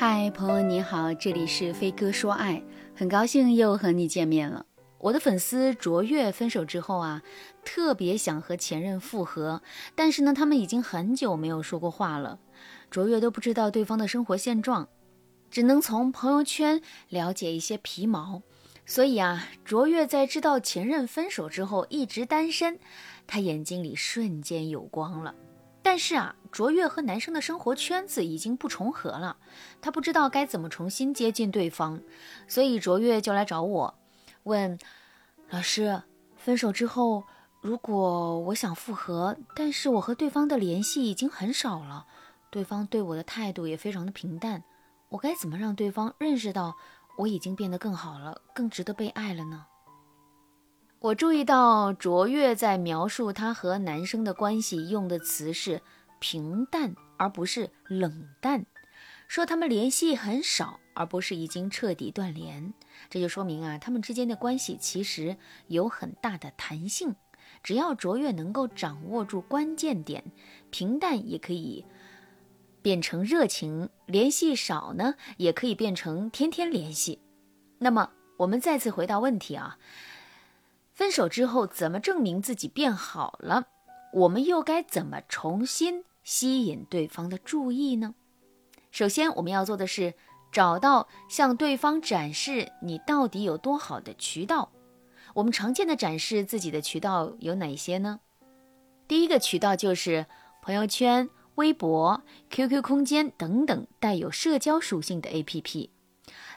嗨，朋友你好，这里是飞哥说爱，很高兴又和你见面了。我的粉丝卓越分手之后啊，特别想和前任复合，但是呢，他们已经很久没有说过话了。卓越都不知道对方的生活现状，只能从朋友圈了解一些皮毛。所以啊，卓越在知道前任分手之后一直单身，他眼睛里瞬间有光了。但是啊，卓越和男生的生活圈子已经不重合了，他不知道该怎么重新接近对方，所以卓越就来找我，问老师：分手之后，如果我想复合，但是我和对方的联系已经很少了，对方对我的态度也非常的平淡，我该怎么让对方认识到我已经变得更好了，更值得被爱了呢？我注意到卓越在描述他和男生的关系用的词是平淡，而不是冷淡；说他们联系很少，而不是已经彻底断联。这就说明啊，他们之间的关系其实有很大的弹性。只要卓越能够掌握住关键点，平淡也可以变成热情，联系少呢，也可以变成天天联系。那么，我们再次回到问题啊。分手之后怎么证明自己变好了？我们又该怎么重新吸引对方的注意呢？首先，我们要做的是找到向对方展示你到底有多好的渠道。我们常见的展示自己的渠道有哪些呢？第一个渠道就是朋友圈、微博、QQ 空间等等带有社交属性的 APP。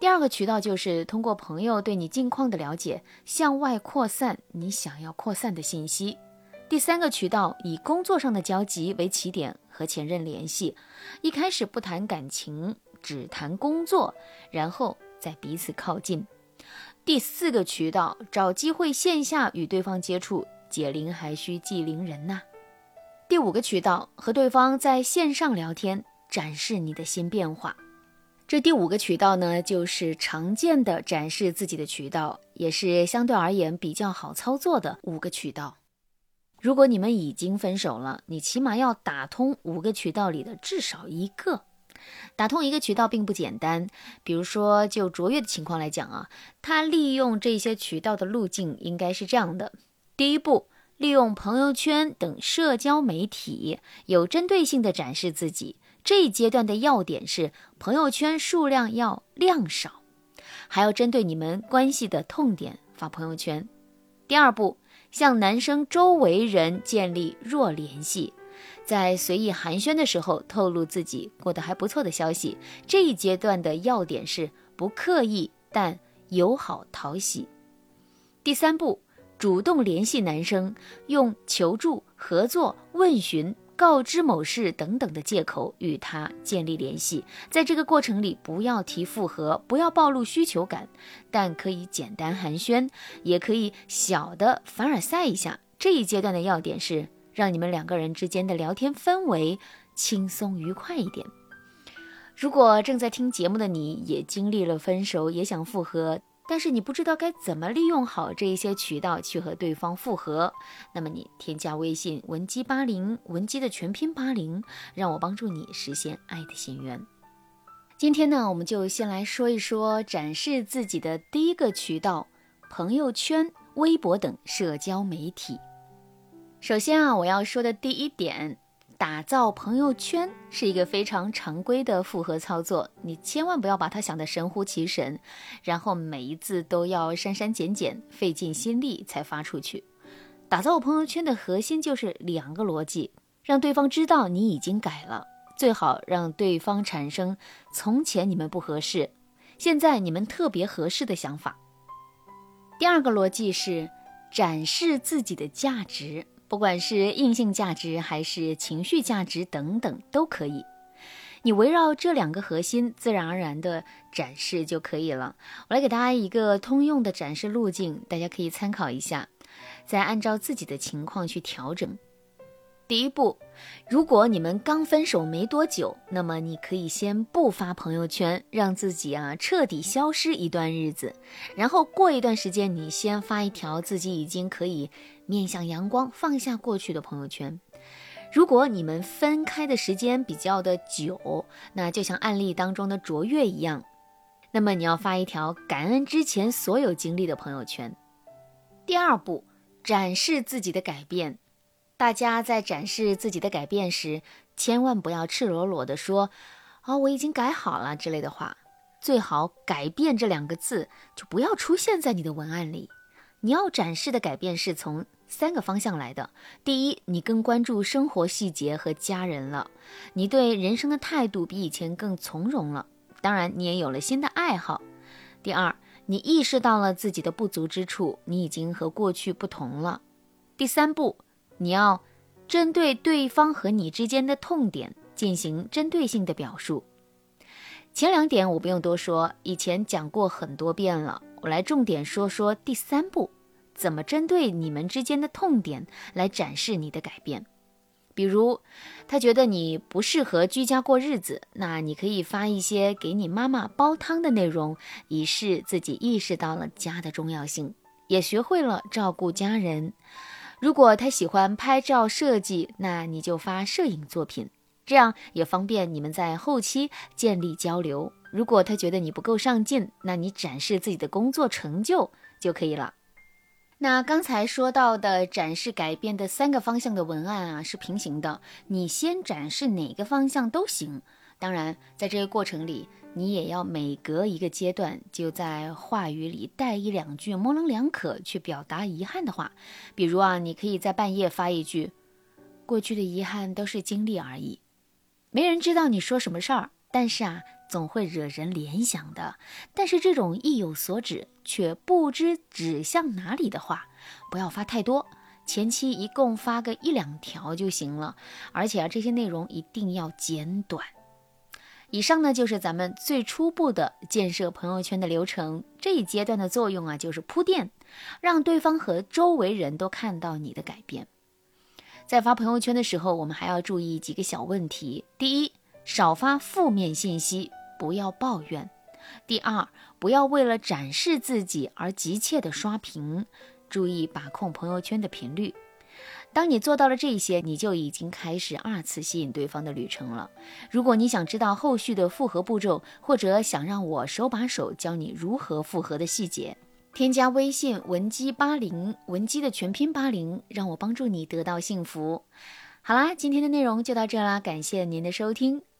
第二个渠道就是通过朋友对你近况的了解，向外扩散你想要扩散的信息。第三个渠道以工作上的交集为起点，和前任联系，一开始不谈感情，只谈工作，然后再彼此靠近。第四个渠道找机会线下与对方接触，解铃还需系铃人呐。第五个渠道和对方在线上聊天，展示你的新变化。这第五个渠道呢，就是常见的展示自己的渠道，也是相对而言比较好操作的五个渠道。如果你们已经分手了，你起码要打通五个渠道里的至少一个。打通一个渠道并不简单，比如说就卓越的情况来讲啊，他利用这些渠道的路径应该是这样的：第一步，利用朋友圈等社交媒体，有针对性的展示自己。这一阶段的要点是，朋友圈数量要量少，还要针对你们关系的痛点发朋友圈。第二步，向男生周围人建立弱联系，在随意寒暄的时候透露自己过得还不错的消息。这一阶段的要点是不刻意但友好讨喜。第三步，主动联系男生，用求助、合作、问询。告知某事等等的借口与他建立联系，在这个过程里不要提复合，不要暴露需求感，但可以简单寒暄，也可以小的凡尔赛一下。这一阶段的要点是让你们两个人之间的聊天氛围轻松愉快一点。如果正在听节目的你也经历了分手，也想复合。但是你不知道该怎么利用好这一些渠道去和对方复合，那么你添加微信文姬八零，文姬的全拼八零，让我帮助你实现爱的心愿。今天呢，我们就先来说一说展示自己的第一个渠道：朋友圈、微博等社交媒体。首先啊，我要说的第一点。打造朋友圈是一个非常常规的复合操作，你千万不要把它想得神乎其神，然后每一字都要删删减减，费尽心力才发出去。打造朋友圈的核心就是两个逻辑：让对方知道你已经改了，最好让对方产生从前你们不合适，现在你们特别合适的想法。第二个逻辑是展示自己的价值。不管是硬性价值还是情绪价值等等都可以，你围绕这两个核心，自然而然的展示就可以了。我来给大家一个通用的展示路径，大家可以参考一下，再按照自己的情况去调整。第一步，如果你们刚分手没多久，那么你可以先不发朋友圈，让自己啊彻底消失一段日子，然后过一段时间，你先发一条自己已经可以面向阳光、放下过去的朋友圈。如果你们分开的时间比较的久，那就像案例当中的卓越一样，那么你要发一条感恩之前所有经历的朋友圈。第二步，展示自己的改变。大家在展示自己的改变时，千万不要赤裸裸的说“啊，我已经改好了”之类的话。最好“改变”这两个字就不要出现在你的文案里。你要展示的改变是从三个方向来的：第一，你更关注生活细节和家人了；你对人生的态度比以前更从容了；当然，你也有了新的爱好。第二，你意识到了自己的不足之处，你已经和过去不同了。第三步，你要针对对方和你之间的痛点进行针对性的表述。前两点我不用多说，以前讲过很多遍了。我来重点说说第三步，怎么针对你们之间的痛点来展示你的改变。比如，他觉得你不适合居家过日子，那你可以发一些给你妈妈煲汤的内容，以示自己意识到了家的重要性，也学会了照顾家人。如果他喜欢拍照设计，那你就发摄影作品。这样也方便你们在后期建立交流。如果他觉得你不够上进，那你展示自己的工作成就就可以了。那刚才说到的展示改变的三个方向的文案啊，是平行的。你先展示哪个方向都行。当然，在这个过程里，你也要每隔一个阶段，就在话语里带一两句模棱两可去表达遗憾的话。比如啊，你可以在半夜发一句：“过去的遗憾都是经历而已。”没人知道你说什么事儿，但是啊，总会惹人联想的。但是这种意有所指却不知指向哪里的话，不要发太多，前期一共发个一两条就行了。而且啊，这些内容一定要简短。以上呢，就是咱们最初步的建设朋友圈的流程。这一阶段的作用啊，就是铺垫，让对方和周围人都看到你的改变。在发朋友圈的时候，我们还要注意几个小问题：第一，少发负面信息，不要抱怨；第二，不要为了展示自己而急切的刷屏，注意把控朋友圈的频率。当你做到了这些，你就已经开始二次吸引对方的旅程了。如果你想知道后续的复合步骤，或者想让我手把手教你如何复合的细节。添加微信文姬八零，文姬的全拼八零，让我帮助你得到幸福。好啦，今天的内容就到这啦，感谢您的收听。